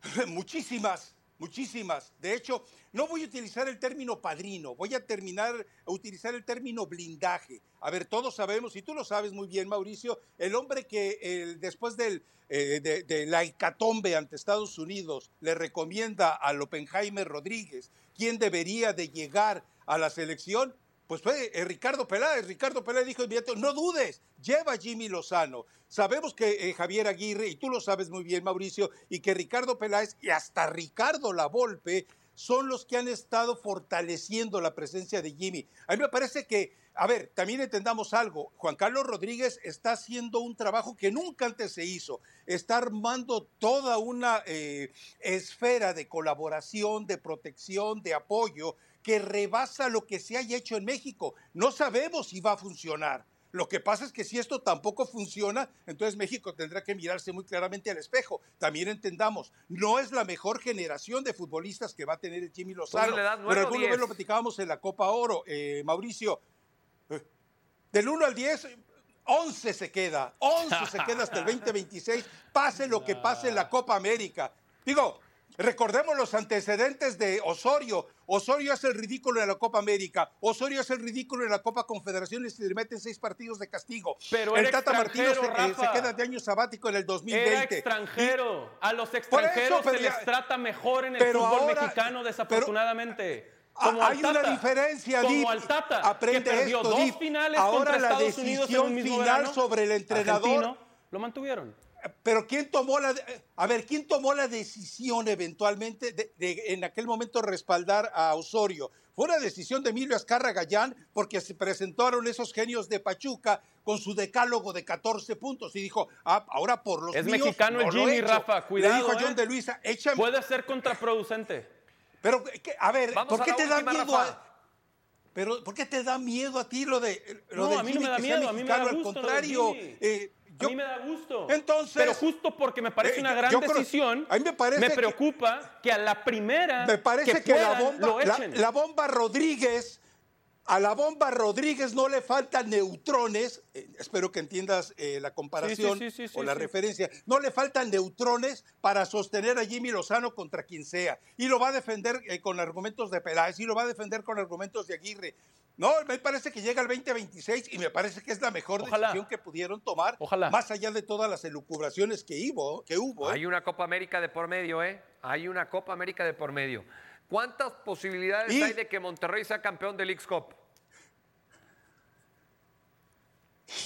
Muchísimas, muchísimas. De hecho, no voy a utilizar el término padrino, voy a terminar a utilizar el término blindaje. A ver, todos sabemos, y tú lo sabes muy bien, Mauricio, el hombre que después del, eh, de, de la hecatombe ante Estados Unidos le recomienda al Oppenheimer Rodríguez quién debería de llegar a la selección, pues fue eh, Ricardo Peláez. Ricardo Peláez dijo inmediato, no dudes, lleva a Jimmy Lozano. Sabemos que eh, Javier Aguirre, y tú lo sabes muy bien, Mauricio, y que Ricardo Peláez y hasta Ricardo Lavolpe son los que han estado fortaleciendo la presencia de Jimmy. A mí me parece que, a ver, también entendamos algo, Juan Carlos Rodríguez está haciendo un trabajo que nunca antes se hizo, está armando toda una eh, esfera de colaboración, de protección, de apoyo, que rebasa lo que se haya hecho en México. No sabemos si va a funcionar. Lo que pasa es que si esto tampoco funciona, entonces México tendrá que mirarse muy claramente al espejo. También entendamos, no es la mejor generación de futbolistas que va a tener el Jimmy Lozano. Pero alguna vez lo platicábamos en la Copa Oro, eh, Mauricio. eh, Del 1 al 10, 11 se queda. 11 se queda hasta el 2026, pase lo que pase en la Copa América. Digo, recordemos los antecedentes de Osorio. Osorio hace el ridículo en la Copa América. Osorio hace el ridículo en la Copa Confederaciones y le meten seis partidos de castigo. Pero el Tata Martino se, eh, se queda de año sabático en el 2020. Era extranjero. A los extranjeros eso, pero se les trata mejor en el fútbol ahora- mexicano, desafortunadamente. Como hay al una Tata. diferencia, Como Dip. al Tata, Aprende que perdió esto, dos Dip. finales Ahora contra la Estados Unidos en decisión un mismo final verano. sobre el entrenador- lo mantuvieron. Pero ¿quién tomó la, de- a ver, quién tomó la decisión eventualmente de, de en aquel momento respaldar a Osorio? Fue una decisión de Emilio Azcarra Gallán porque se presentaron esos genios de Pachuca con su decálogo de 14 puntos y dijo, ah, ahora por los Es míos mexicano el no Jimmy, he hecho". Rafa, cuidado, Le dijo ¿eh? John de Luisa, échame. Puede ser contraproducente. Pero, a ver, Vamos ¿por a qué te da miedo Rafa. a... Pero, ¿por qué te da miedo a ti lo de lo No, del a mí no Jimmy me da sea miedo, a mí me da mexicano? Al gusto del contrario, Jimmy. A mí me da gusto. Entonces- Pero justo porque me parece Eh, una gran creo- decisión, a mí me parece preocupa que, a la primera Me parece que, puedan, bomba, echen. la bomba Rodríguez, a la bomba Rodríguez no le faltan neutrones, eh, espero que entiendas eh, la comparación Sí, sí, sí, sí, o la referencia, no le faltan neutrones para sostener a Jimmy Lozano contra quien sea. Y lo va a defender eh, con argumentos de Peláez, y lo va a defender con argumentos de Aguirre. No, me parece que llega el 2026 y me parece que es la mejor Ojalá. decisión que pudieron tomar, Ojalá. más allá de todas las elucubraciones que hubo. Que hubo. Hay una Copa América de por medio, ¿eh? Hay una Copa América de por medio. ¿Cuántas posibilidades Y- hay de que Monterrey sea campeón del Cup?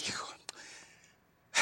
Hijo,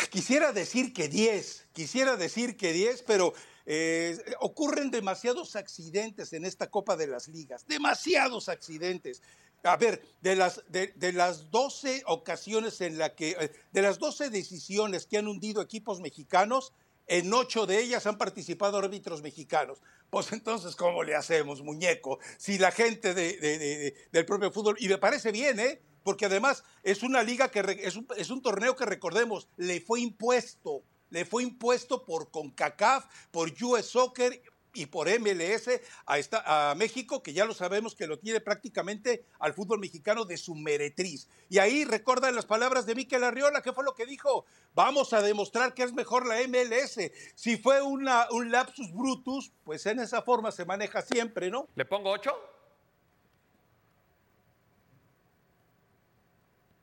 Quisiera decir que 10, quisiera decir que 10, pero eh, ocurren demasiados accidentes en esta Copa de las Ligas, demasiados accidentes. A ver, de las, de, de las 12 ocasiones en la que, eh, de las 12 decisiones que han hundido equipos mexicanos, en ocho de ellas han participado árbitros mexicanos. Pues entonces, ¿cómo le hacemos, muñeco? Si la gente de- de- de- de- del propio fútbol, y me parece bien, ¿eh? Porque además es una liga que, es un, es un torneo que recordemos, le fue impuesto, le fue impuesto por CONCACAF, por US Soccer y por MLS a, México, que ya lo sabemos que lo tiene prácticamente al fútbol mexicano de su meretriz. Y ahí recuerdan las palabras de Miquel Arriola, que fue lo que dijo, vamos a demostrar que es mejor la MLS. Si fue un lapsus brutus, pues en esa forma se maneja siempre, ¿no? ¿Le pongo ocho?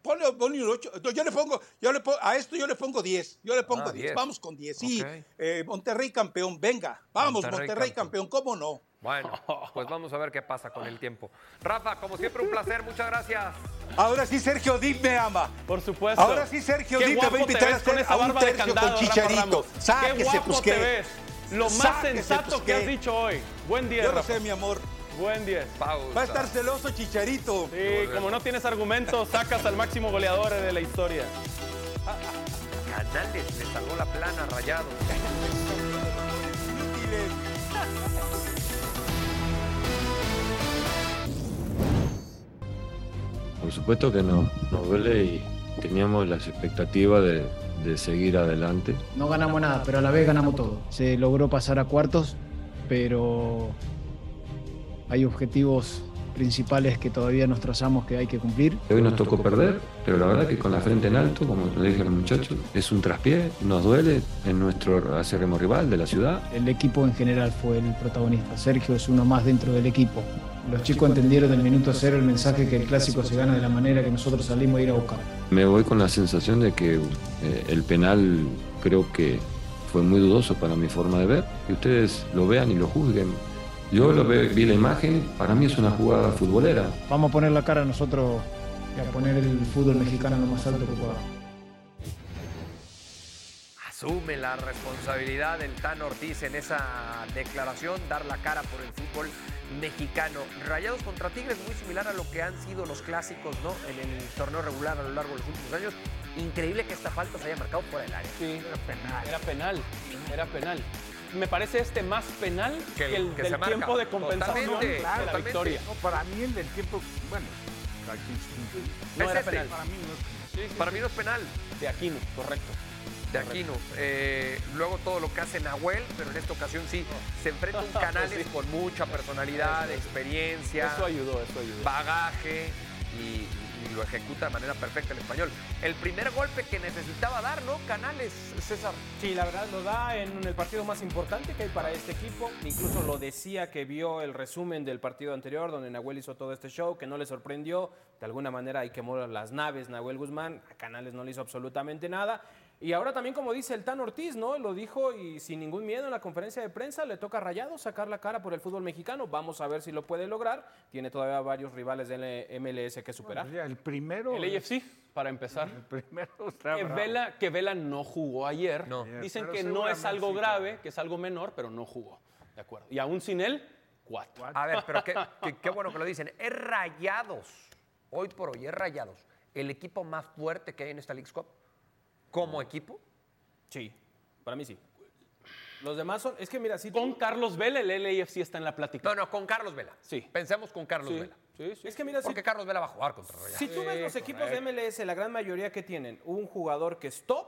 Ponle, ponle un ocho. No, Yo le pongo, yo le pongo, a esto yo le pongo 10. Yo le pongo Ah, 10. 10. Vamos con 10. Sí, eh, Monterrey campeón, venga. Vamos, Monterrey Monterrey, campeón. campeón. ¿cómo no? Bueno, pues vamos a ver qué pasa con el tiempo. Rafa, como siempre, un placer. Muchas gracias. Ahora sí, Sergio Dip me ama. Por supuesto. Ahora sí, Sergio Qué Dip te va a guapo te invitar a ves con hacer esa a un barba de tercio candado, con chicharito. Sáquese, Qué guapo pues, te ¿qué? ves. Lo más Sáquese, sensato pues, que has dicho hoy. Buen día, Yo lo sé, mi amor. Buen 10. Pausa. Va a estar celoso Chicharito. Sí, como no tienes argumentos, sacas al máximo goleador de la historia. Canales le salvó la plana rayado. Inútiles. Por supuesto que no, nos duele y teníamos las expectativas de, de seguir adelante. No ganamos nada, pero a la vez ganamos todo. Se logró pasar a cuartos, pero hay objetivos principales que todavía nos trazamos que hay que cumplir. Hoy nos tocó perder, pero la verdad que con la frente en alto, como le dije a los muchachos, es un traspié, nos duele en nuestro acérrimo rival de la ciudad. El equipo en general fue el protagonista. Sergio es uno más dentro del equipo. Los chicos entendieron del minuto cero el mensaje que el clásico se gana de la manera que nosotros salimos a ir a buscar. Me voy con la sensación de que eh, el penal creo que fue muy dudoso para mi forma de ver, que ustedes lo vean y lo juzguen. Yo lo ve- vi la imagen, para mí es una jugada futbolera. Vamos a poner la cara nosotros y a poner el fútbol mexicano lo más alto que podamos. Asume la responsabilidad del Tan Ortiz en esa declaración, dar la cara por el fútbol mexicano. Rayados contra Tigres, muy similar a lo que han sido los clásicos ¿no? en el torneo regular a lo largo de los últimos años. Increíble que esta falta se haya marcado fuera del área. Sí, era penal. Era penal. Era penal. Me parece este más penal que el, que del se marca. tiempo de compensación Totalmente, de la totalmente. victoria. No, para mí el del tiempo, bueno, No Es era este. penal. para mí no es penal. Para mí no es penal De Aquino, correcto. de Aquino. Eh, luego todo lo que hace Nahuel, pero en esta ocasión sí, se enfrenta a un Canales Sí. con mucha personalidad, experiencia, Eso ayudó, eso ayudó. bagaje y, y lo ejecuta de manera perfecta el español. El primer golpe que necesitaba dar, ¿no? Canales, César. Sí, la verdad lo da en el partido más importante que hay para este equipo. Incluso lo decía que vio el resumen del partido anterior, donde Nahuel hizo todo este show, que no le sorprendió. De alguna manera hay que mover las naves, Nahuel Guzmán. A Canales no le hizo absolutamente nada. Y ahora también, como dice el Tan Ortiz, ¿no? Lo dijo y sin ningún miedo en la conferencia de prensa, le toca a Rayado sacar la cara por el fútbol mexicano. Vamos a ver si lo puede lograr. Tiene todavía varios rivales del MLS que superar. El primero. El AFC, para empezar. El primero está Que. Vela, que Vela no jugó ayer. No. Dicen Pero que no es algo sí, grave, que es algo menor, pero no jugó. De acuerdo. Y aún sin él, cuatro. A ver, pero qué, qué- qué bueno que lo dicen. Es Rayados, hoy por hoy, es Rayados, el equipo más fuerte que hay en esta League Cup. Como equipo, Sí, para mí sí. Los demás son. Es que mira, si Con Carlos Vela, el LAFC está en la plática. No, no, con Carlos Vela. Sí. Pensemos con Carlos Sí, Vela. sí, sí. Es que mira, si, Porque Carlos Vela va a jugar contra Rayados. si tú ves los equipos de MLS, la gran mayoría que tienen un jugador que es top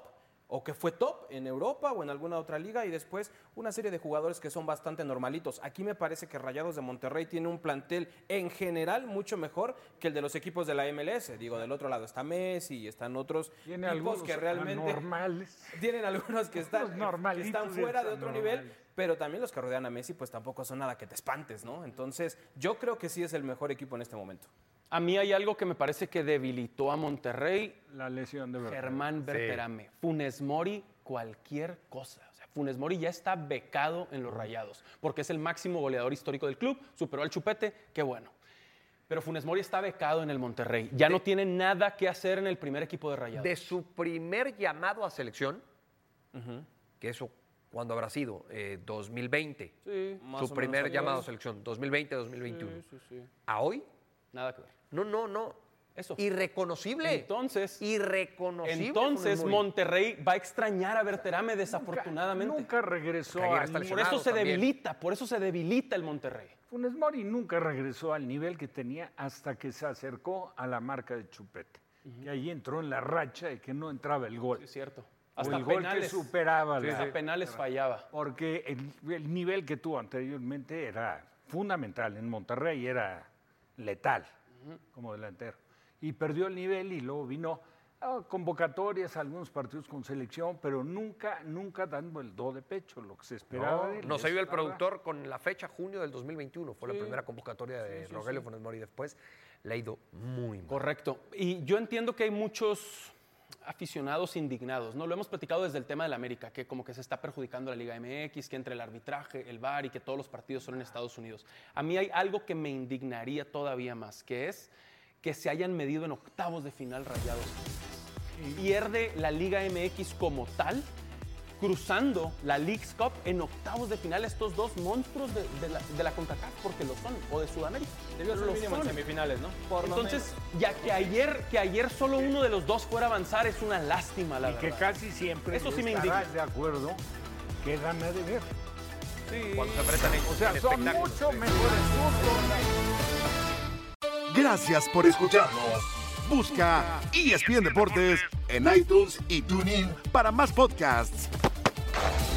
o que fue top en Europa o en alguna otra liga y después una serie de jugadores que son bastante normalitos. Aquí me parece que Rayados de Monterrey tiene un plantel en general mucho mejor que el de los equipos de la MLS. Digo, del otro lado está Messi y están otros Tiene algunos que realmente normales. tienen algunos que están, que están fuera de otro normales. nivel, pero también los que rodean a Messi pues tampoco son nada que te espantes, ¿no? Entonces yo creo que sí es el mejor equipo en este momento. A mí hay algo que me parece que debilitó a Monterrey. La lesión de verdad. Germán Berterame. Funes Mori, cualquier cosa. O sea, Funes Mori ya está becado en los rayados, porque es el máximo goleador histórico del club, superó al Chupete, qué bueno. Pero Funes Mori está becado en el Monterrey. Ya no tiene nada que hacer en el primer equipo de rayados. De su primer llamado a selección, que eso, ¿cuándo habrá sido? Eh, 2020. Sí, más su o menos primer llamado a selección, 2020-2021. sí, sí. ¿A hoy? Nada que ver. No, no, no. Eso. Irreconocible. Entonces, Irreconocible. entonces. Monterrey va a extrañar a Berterame desafortunadamente. Nunca regresó al nivel- por eso se también. debilita, por eso se debilita el Monterrey. Funes Mori nunca regresó al nivel que tenía hasta que se acercó a la marca de Chupete. Y ahí entró en la racha de que no entraba el gol. Es cierto. O Hasta el gol penales. que superaba la- Hasta penales fallaba. Porque el, el nivel que tuvo anteriormente era fundamental. En Monterrey era letal como delantero. Y perdió el nivel y luego vino a convocatorias, a algunos partidos con selección, pero nunca, nunca dando el do de pecho, lo que se esperaba de él. Nos Eso ayuda el productor con la fecha junio del 2021. Fue la primera convocatoria de Rogelio Funes Mori. Después le ha ido muy mal. Correcto. Y yo entiendo que hay muchos aficionados indignados, ¿no? Lo hemos platicado desde el tema del América, que como que se está perjudicando la Liga MX, que entre el arbitraje, el VAR y que todos los partidos son en Estados Unidos. A mí hay algo que me indignaría todavía más, que es que se hayan medido en octavos de final rayados. Pierde la Liga MX como tal, cruzando la League's Cup en octavos de final estos dos monstruos de, de la, de la CONCACAF, porque lo son, o de Sudamérica. Debió ser Lo mínimo en semifinales, ¿no? Por lo Entonces, ya que ayer, que ayer solo uno de los dos fuera a avanzar es una lástima, la Y que verdad. casi siempre Eso sí me indigna. de acuerdo que gana de ver. Cuando se enfrentan en, O sea, son mucho mejores fútbol. Gracias por escucharnos. Busca ESPN Deportes en iTunes y TuneIn para más podcasts. Thank you.